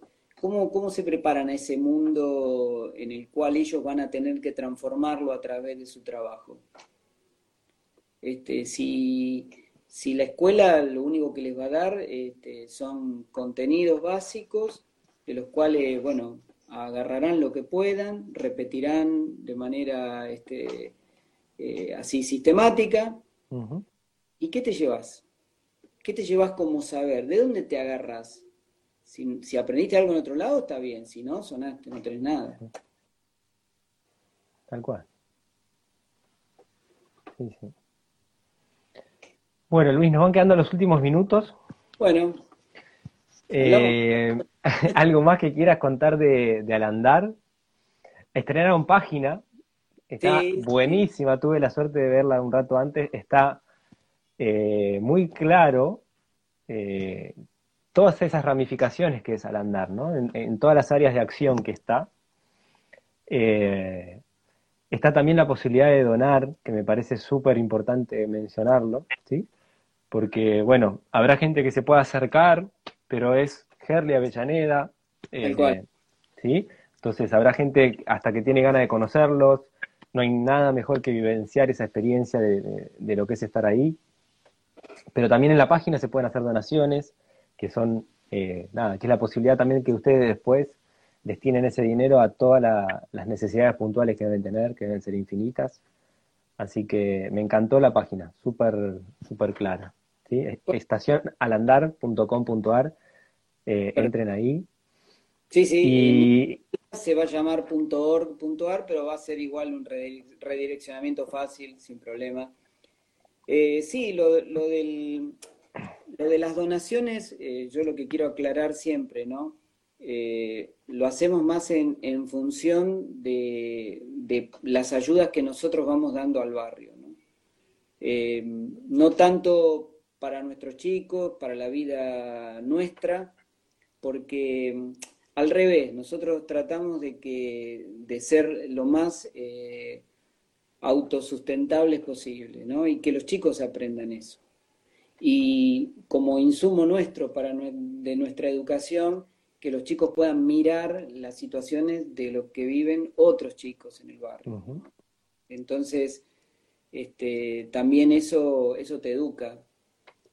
¿Cómo, se preparan a ese mundo en el cual ellos van a tener que transformarlo a través de su trabajo? Este, si, la escuela lo único que les va a dar este, son contenidos básicos, de los cuales, bueno, agarrarán lo que puedan, repetirán de manera este, eh, así sistemática. ¿Y qué te llevas? ¿Qué te llevas como saber? ¿De dónde te agarras? Si, aprendiste algo en otro lado, está bien. Si no, sonaste, no tenés nada. Tal cual. Sí, sí. Bueno, Luis, nos van quedando los últimos minutos. Bueno. Eh, ¿Algo más que quieras contar de, Alandar? Estrenaron página. Está buenísima. Tuve la suerte de verla un rato antes. Está eh, muy claro eh, todas esas ramificaciones que es al andar, ¿no? En, todas las áreas de acción que está. Eh, está también la posibilidad de donar, que me parece súper importante mencionarlo, ¿sí? Porque, bueno, habrá gente que se pueda acercar, pero es Gerli Avellaneda, eh, ¿sí? Entonces habrá gente hasta que tiene ganas de conocerlos, no hay nada mejor que vivenciar esa experiencia de lo que es estar ahí. Pero también en la página se pueden hacer donaciones, que son, eh, nada, que es la posibilidad también que ustedes después destinen ese dinero a todas las necesidades puntuales que deben tener, que deben ser infinitas. Así que me encantó la página, súper súper clara. ¿sí? Estacionalandar.com.ar, eh, entren ahí. Sí, sí, se va a llamar .org.ar, pero va a ser igual un redireccionamiento fácil, sin problema. Eh, sí, lo, lo del lo de las donaciones, eh, yo lo que quiero aclarar siempre, ¿no? Eh, lo hacemos más en, función de, las ayudas que nosotros vamos dando al barrio, ¿no? Eh, no tanto para nuestros chicos, para la vida nuestra, porque al revés, nosotros tratamos de, que, de ser lo más autosustentables posible, ¿no? Y que los chicos aprendan eso y como insumo nuestro para de nuestra educación, que los chicos puedan mirar las situaciones de lo que viven otros chicos en el barrio. Entonces, este, también eso, eso te educa,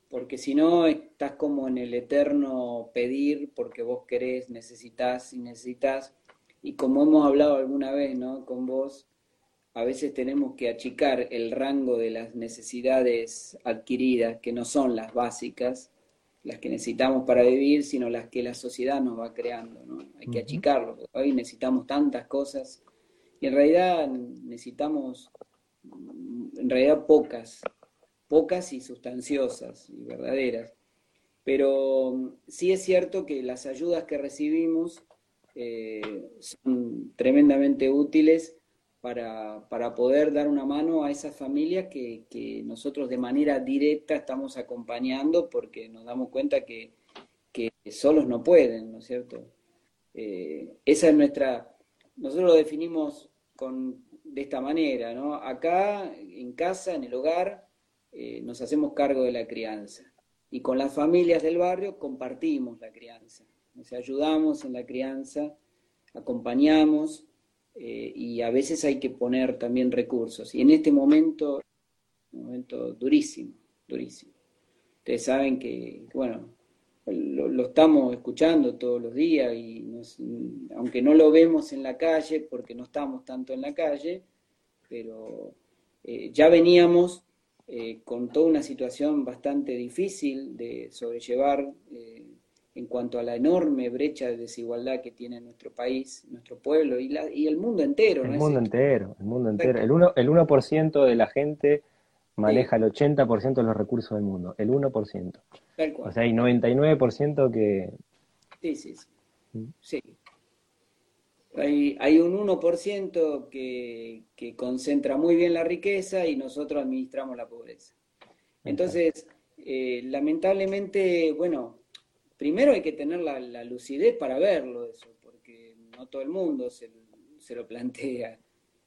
porque si no estás como en el eterno pedir porque vos querés, necesitas y necesitas, y como hemos hablado alguna vez, ¿no? Con vos, a veces tenemos que achicar el rango de las necesidades adquiridas, que no son las básicas, las que necesitamos para vivir, sino las que la sociedad nos va creando. ¿no? Hay que achicarlo. Hoy necesitamos tantas cosas y en realidad necesitamos, en realidad pocas, pocas y sustanciosas y verdaderas. Pero sí es cierto que las ayudas que recibimos eh, son tremendamente útiles para, para, poder dar una mano a esas familias que, que, nosotros de manera directa estamos acompañando porque nos damos cuenta que, que solos no pueden, ¿no es cierto? Eh, esa es nuestra, nosotros lo definimos con, de esta manera, ¿no? Acá, en casa, en el hogar, eh, nos hacemos cargo de la crianza y con las familias del barrio compartimos la crianza, nos ayudamos en la crianza acompañamos eh, y a veces hay que poner también recursos. Y en este momento, un momento durísimo, durísimo. Ustedes saben que, bueno, lo, estamos escuchando todos los días y aunque no lo vemos en la calle, porque no estamos tanto en la calle, pero eh, ya veníamos eh, con toda una situación bastante difícil de sobrellevar en cuanto a la enorme brecha de desigualdad que tiene nuestro país, nuestro pueblo y, la, y el mundo entero. El mundo entero, el mundo entero. El 1%, el 1 de la gente maneja el 80% de los recursos del mundo, el 1%. O sea, hay 99% que... Sí, sí, sí. ¿Mm? sí. Hay, hay, un 1% que, que concentra muy bien la riqueza y nosotros administramos la pobreza. Entonces, eh, lamentablemente, bueno, primero hay que tener la, lucidez para verlo eso, porque no todo el mundo se, lo plantea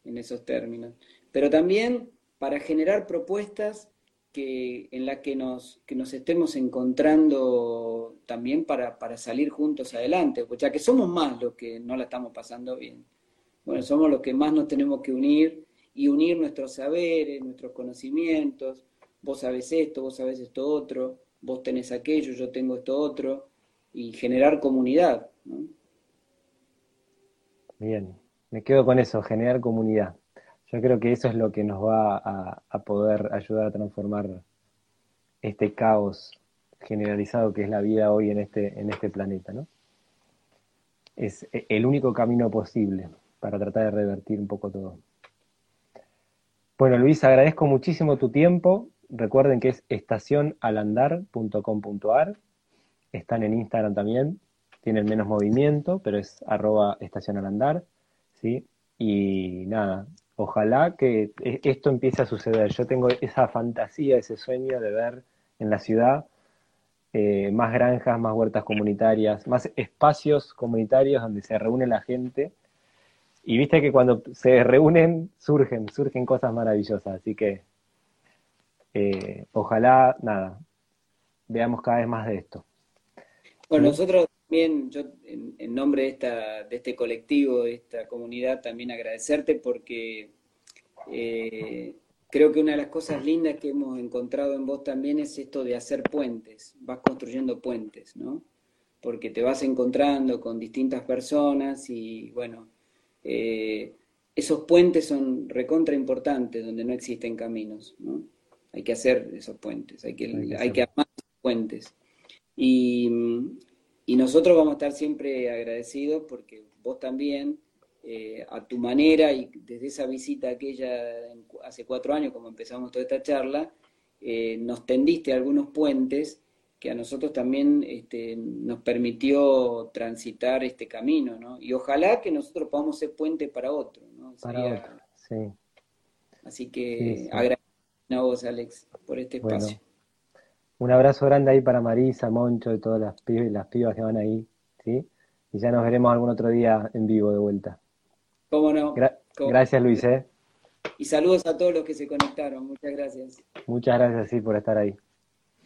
en esos términos. Pero también para generar propuestas que, en las que nos, que nos estemos encontrando también para, salir juntos adelante, pues ya que somos más los que no la estamos pasando bien. Bueno, somos los que más nos tenemos que unir y unir nuestros saberes, nuestros conocimientos. Vos sabés esto, vos sabés esto otro vos tenés aquello, yo tengo esto otro, y generar comunidad. Bien, me quedo con eso, generar comunidad. Yo creo que eso es lo que nos va a, poder ayudar a transformar este caos generalizado que es la vida hoy en este, en este planeta, ¿no? Es el único camino posible para tratar de revertir un poco todo. Bueno, Luis, agradezco muchísimo tu tiempo. Recuerden que es estacionalandar.com.ar. Están en Instagram también. Tienen menos movimiento, pero es arroba estacionalandar. ¿sí? Y nada, ojalá que e, esto empiece a suceder. Yo tengo esa fantasía, ese sueño de ver en la ciudad eh, más granjas, más huertas comunitarias, más espacios comunitarios donde se reúne la gente. Y viste que cuando se reúnen surgen, surgen cosas maravillosas. Así que eh, ojalá, nada, veamos cada vez más de esto. Bueno, nosotros también, yo en, nombre de, esta, de este colectivo, de esta comunidad, también agradecerte porque eh, creo que una de las cosas lindas que hemos encontrado en vos también es esto de hacer puentes, vas construyendo puentes, ¿no? Porque te vas encontrando con distintas personas y bueno, eh, esos puentes son recontra importantes donde no existen caminos, ¿no? Hay que hacer esos puentes, hay que, hay que, armar esos puentes. Y, nosotros vamos a estar siempre agradecidos porque vos también, eh, a tu manera y desde esa visita aquella hace cuatro años, como empezamos toda esta charla, eh, nos tendiste algunos puentes que a nosotros también este, nos permitió transitar este camino, ¿no? Y ojalá que nosotros podamos ser puente para otro, ¿no? para sí. Así que agradecemos a vos, Alex, por este espacio. un abrazo grande ahí para Marisa, Moncho y todas las pibas, las pibas que van ahí, ¿sí? Y ya nos veremos algún otro día en vivo de vuelta. ¿Cómo no? gracias, Luis, ¿eh? Y saludos a todos los que se conectaron. Muchas gracias. Muchas gracias, sí, por estar ahí.